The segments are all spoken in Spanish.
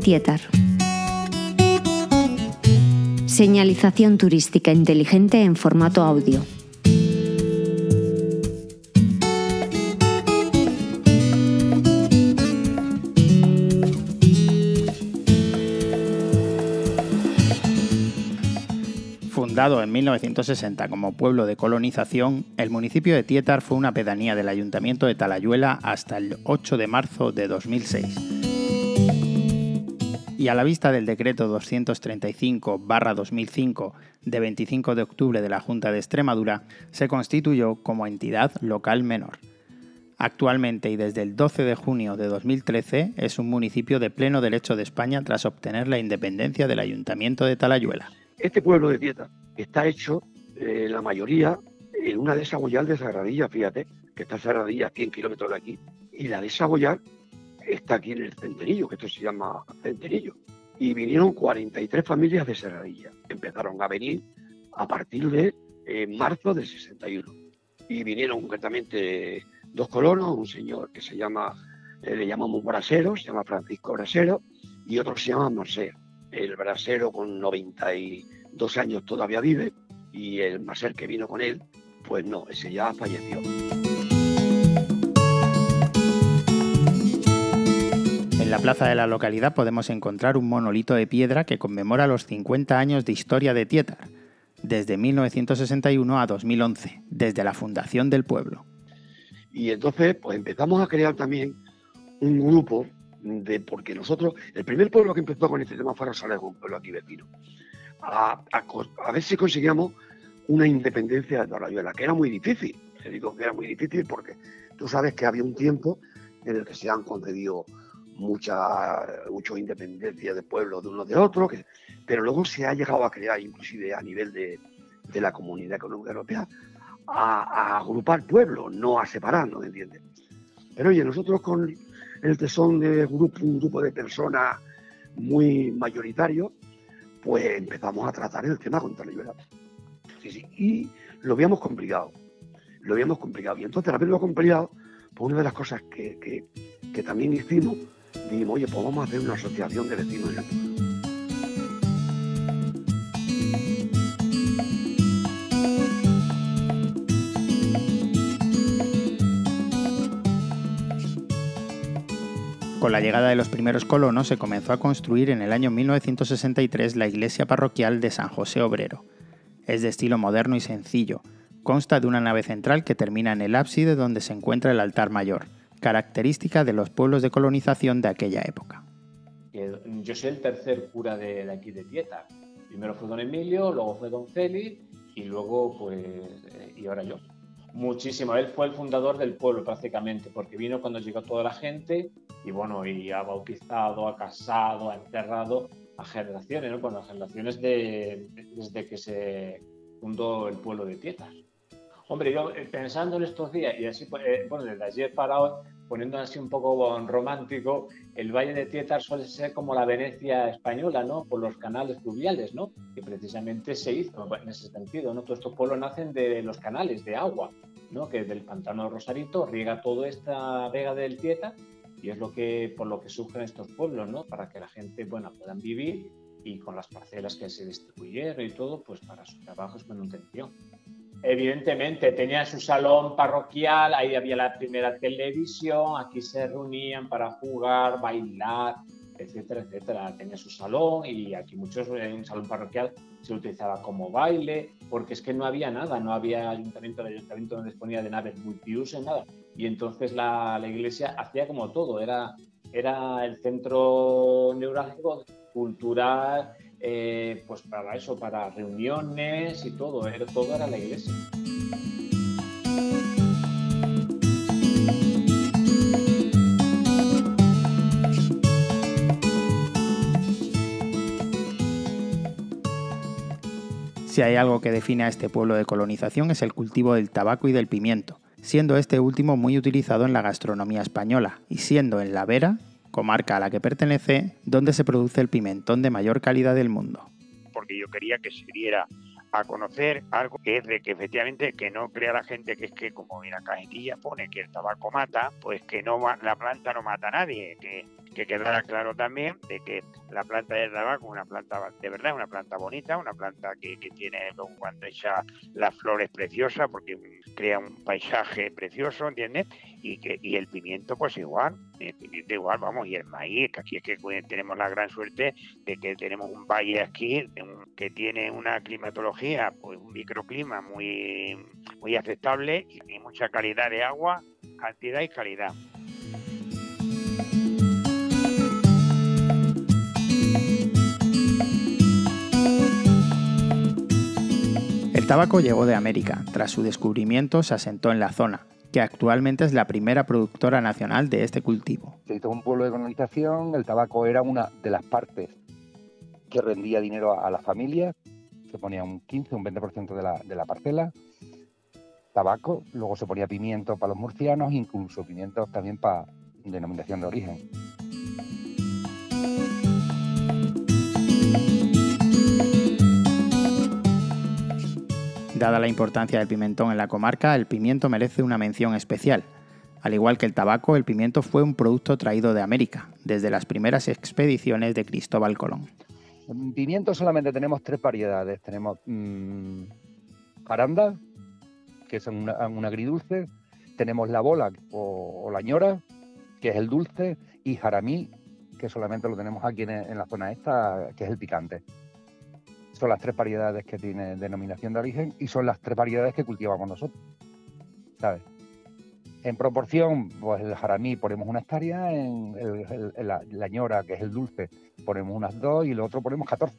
Tietar. Señalización turística inteligente en formato audio. Fundado en 1960 como pueblo de colonización, el municipio de Tietar fue una pedanía del ayuntamiento de Talayuela hasta el 8 de marzo de 2006 y a la vista del decreto 235-2005 de 25 de octubre de la Junta de Extremadura, se constituyó como entidad local menor. Actualmente y desde el 12 de junio de 2013 es un municipio de pleno derecho de España tras obtener la independencia del Ayuntamiento de Talayuela. Este pueblo de Tieta está hecho, eh, la mayoría, en una de de Sagradilla, fíjate, que está Sagradilla a 100 kilómetros de aquí, y la de Saboyal está aquí en el Centenillo, que esto se llama Centenillo. Y vinieron 43 familias de Serradilla. Empezaron a venir a partir de eh, marzo del 61. Y vinieron concretamente dos colonos, un señor que se llama, eh, le llamamos Brasero, se llama Francisco Brasero, y otro se llama Marser. El Brasero con 92 años todavía vive, y el Marser que vino con él, pues no, ese ya falleció. En la plaza de la localidad podemos encontrar un monolito de piedra que conmemora los 50 años de historia de Tietar, desde 1961 a 2011, desde la fundación del pueblo. Y entonces pues empezamos a crear también un grupo de, porque nosotros, el primer pueblo que empezó con este tema fue Rosales, un pueblo aquí vecino, a, a, ver si conseguíamos una independencia de Torrayuela, que era muy difícil. Te digo que era muy difícil porque tú sabes que había un tiempo en el que se han concedido mucha, mucha independencia de pueblos de uno de otro, pero luego se ha llegado a crear, inclusive a nivel de, de la Comunidad Económica Europea, a, agrupar pueblos, no a separarnos, ¿entiendes? Pero oye, nosotros con el tesón de grupo, un grupo de personas muy mayoritarios, pues empezamos a tratar el tema contra la libertad. Sí, sí, y lo habíamos complicado, lo habíamos complicado. Y entonces, al haberlo complicado, pues una de las cosas que, que, que también hicimos oye, pues vamos a hacer una asociación de vecinos Con la llegada de los primeros colonos se comenzó a construir en el año 1963 la iglesia parroquial de San José Obrero. Es de estilo moderno y sencillo. Consta de una nave central que termina en el ábside donde se encuentra el altar mayor característica de los pueblos de colonización de aquella época. Yo soy el tercer cura de, aquí de Tieta. Primero fue don Emilio, luego fue don Félix y luego pues eh, y ahora yo. Muchísimo, él fue el fundador del pueblo prácticamente, porque vino cuando llegó toda la gente y bueno, y ha bautizado, ha casado, ha enterrado a generaciones, ¿no? Con las generaciones de, desde que se fundó el pueblo de Tieta. Hombre, yo eh, pensando en estos días, y así, pues, eh, bueno, desde ayer para hoy, poniendo así un poco romántico, el Valle de Tietar suele ser como la Venecia española, ¿no? Por los canales fluviales, ¿no? Que precisamente se hizo en ese sentido, ¿no? Todos estos pueblos nacen de los canales de agua, ¿no? Que del pantano de Rosarito riega toda esta vega del Tietar y es lo que, por lo que surgen estos pueblos, ¿no? Para que la gente, bueno, puedan vivir y con las parcelas que se distribuyeron y todo, pues para sus trabajos manutención. Evidentemente, tenía su salón parroquial, ahí había la primera televisión, aquí se reunían para jugar, bailar, etcétera, etcétera. Tenía su salón y aquí muchos en un salón parroquial se utilizaba como baile, porque es que no había nada, no había ayuntamiento, el ayuntamiento no disponía de naves multiuso, nada. Y entonces la, la iglesia hacía como todo, era, era el centro neurálgico cultural eh, pues para eso, para reuniones y todo, todo era la iglesia. Si hay algo que define a este pueblo de colonización es el cultivo del tabaco y del pimiento, siendo este último muy utilizado en la gastronomía española y siendo en la Vera comarca a la que pertenece, donde se produce el pimentón de mayor calidad del mundo. Porque yo quería que se diera a conocer algo que es de que efectivamente que no crea la gente que es que como en la cajetilla pone que el tabaco mata, pues que no la planta no mata a nadie, que, que quedara claro también de que la planta de tabaco es una planta, de verdad, una planta bonita, una planta que, tiene, cuando echa las flores preciosas, porque crea un paisaje precioso, ¿entiendes? Y, que, y el pimiento, pues igual, el pimiento igual, vamos, y el maíz, que aquí es que tenemos la gran suerte de que tenemos un valle aquí que tiene una climatología, pues un microclima muy, muy aceptable y mucha calidad de agua, cantidad y calidad. tabaco llegó de América. Tras su descubrimiento se asentó en la zona, que actualmente es la primera productora nacional de este cultivo. Se hizo un pueblo de colonización, el tabaco era una de las partes que rendía dinero a, las familias, se ponía un 15, un 20% de la, de la parcela, tabaco, luego se ponía pimiento para los murcianos, incluso pimientos también para denominación de origen. Dada la importancia del pimentón en la comarca, el pimiento merece una mención especial. Al igual que el tabaco, el pimiento fue un producto traído de América, desde las primeras expediciones de Cristóbal Colón. En pimiento solamente tenemos tres variedades. Tenemos mmm, jaranda, que es un, agridulce. Tenemos la bola o, la ñora, que es el dulce. Y jaramí, que solamente lo tenemos aquí en la zona esta, que es el picante son las tres variedades que tiene denominación de origen y son las tres variedades que cultivamos nosotros. ¿Sabes? En proporción, pues el jaramí ponemos una hectárea, en, la, ñora, que es el dulce, ponemos unas dos y lo otro ponemos 14.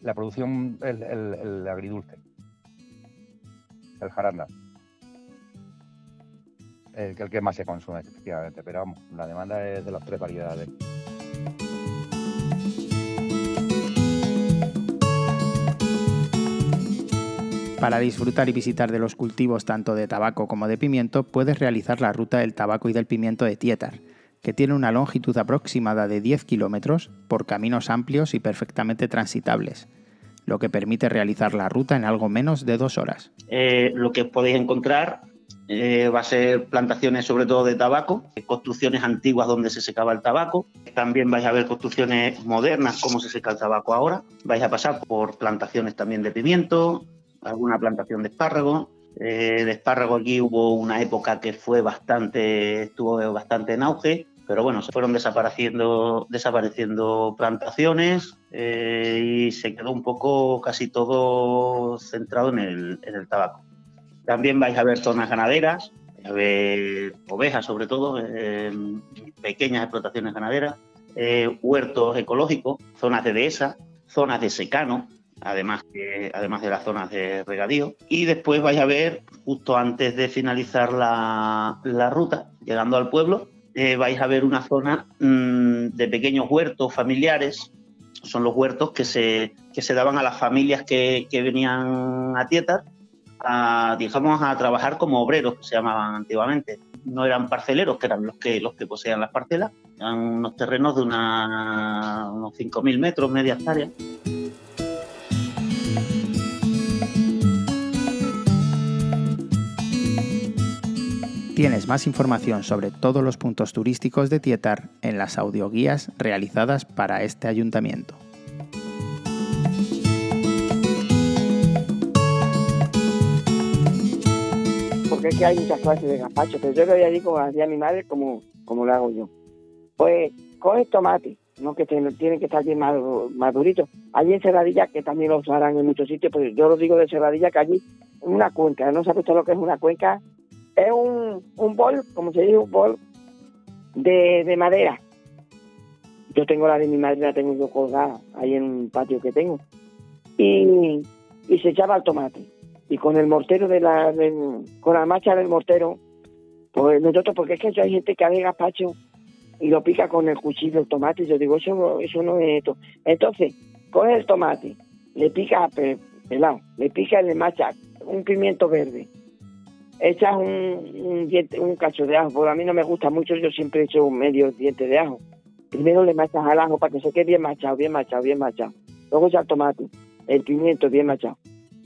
La producción, el, el agridulce, el jaranda. El, el que más se consume, efectivamente, pero vamos, la demanda es de las tres variedades. Para disfrutar y visitar de los cultivos tanto de tabaco como de pimiento, puedes realizar la ruta del tabaco y del pimiento de Tietar, que tiene una longitud aproximada de 10 kilómetros por caminos amplios y perfectamente transitables, lo que permite realizar la ruta en algo menos de dos horas. Eh, lo que podéis encontrar eh, va a ser plantaciones sobre todo de tabaco, construcciones antiguas donde se secaba el tabaco. También vais a ver construcciones modernas, como se seca el tabaco ahora. Vais a pasar por plantaciones también de pimiento, alguna plantación de espárrago. Eh, de espárrago aquí hubo una época que fue bastante, estuvo bastante en auge, pero bueno, se fueron desapareciendo, desapareciendo plantaciones eh, y se quedó un poco casi todo centrado en el, en el tabaco. También vais a ver zonas ganaderas, a ver ovejas sobre todo, pequeñas explotaciones ganaderas, eh, huertos ecológicos, zonas de dehesa, zonas de secano, además, además de las zonas de regadío. Y después vais a ver, justo antes de finalizar la, ruta, llegando al pueblo, eh, vais a ver una zona mm, de pequeños huertos familiares. Son los huertos que se, que se daban a las familias que, venían a Tietar, a, digamos, a trabajar como obreros, que se llamaban antiguamente. No eran parceleros, que eran los que, los que poseían las parcelas, eran unos terrenos de una, unos 5.000 metros, media hectárea. Tienes más información sobre todos los puntos turísticos de Tietar en las audioguías realizadas para este ayuntamiento. Porque es que hay muchas clases de gazpacho, pero yo lo voy a decir como hacía mi madre, como, como lo hago yo. Pues coges tomate, no que tienen que estar bien maduritos. Allí en Cerradilla, que también lo usarán en muchos sitios, pues yo lo digo de Cerradilla, que allí una cuenca, no sabes todo lo que es una cuenca, es un, un bol, como se dice, un bol de, de madera. Yo tengo la de mi madre, la tengo yo colgada ahí en un patio que tengo. Y, y se echaba el tomate. Y con el mortero de la, con la marcha del mortero, pues nosotros, porque es que hay gente que hace gazpacho y lo pica con el cuchillo el tomate. Yo digo, eso, eso no es esto. Entonces, coge el tomate, le pica pelado, le pica y le macha un pimiento verde, echas un, diente, un cacho de ajo, porque a mí no me gusta mucho, yo siempre echo un medio diente de ajo. Primero le machas al ajo para que se quede bien machado, bien machado, bien machado. Luego ya el tomate, el pimiento bien machado.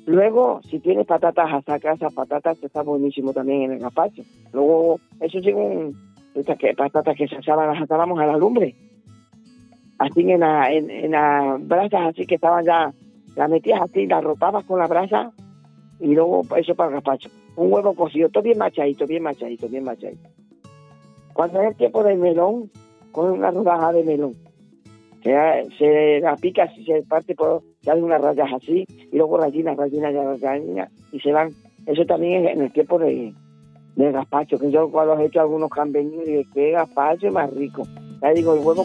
Luego, si tienes patatas a sacar esas patatas, está buenísimo también en el gazpacho. Luego, eso un, estas que, patatas que se asaban, las asábamos a la lumbre. Así en, la, en, en las brasas, así que estaban ya, las metías así, las rotabas con la brasa y luego eso para el gazpacho. Un huevo cocido, todo bien machadito, bien machadito, bien machadito. Cuando es el tiempo del melón, con una rodaja de melón. Se, se la pica, se parte por, se hacen unas rayas así, y luego rayinas, rayinas, rayinas, y se van. Eso también es en el tiempo de, de gazpacho, que yo cuando he hecho algunos cambeños, digo, qué gazpacho más rico. Ya digo, el huevo.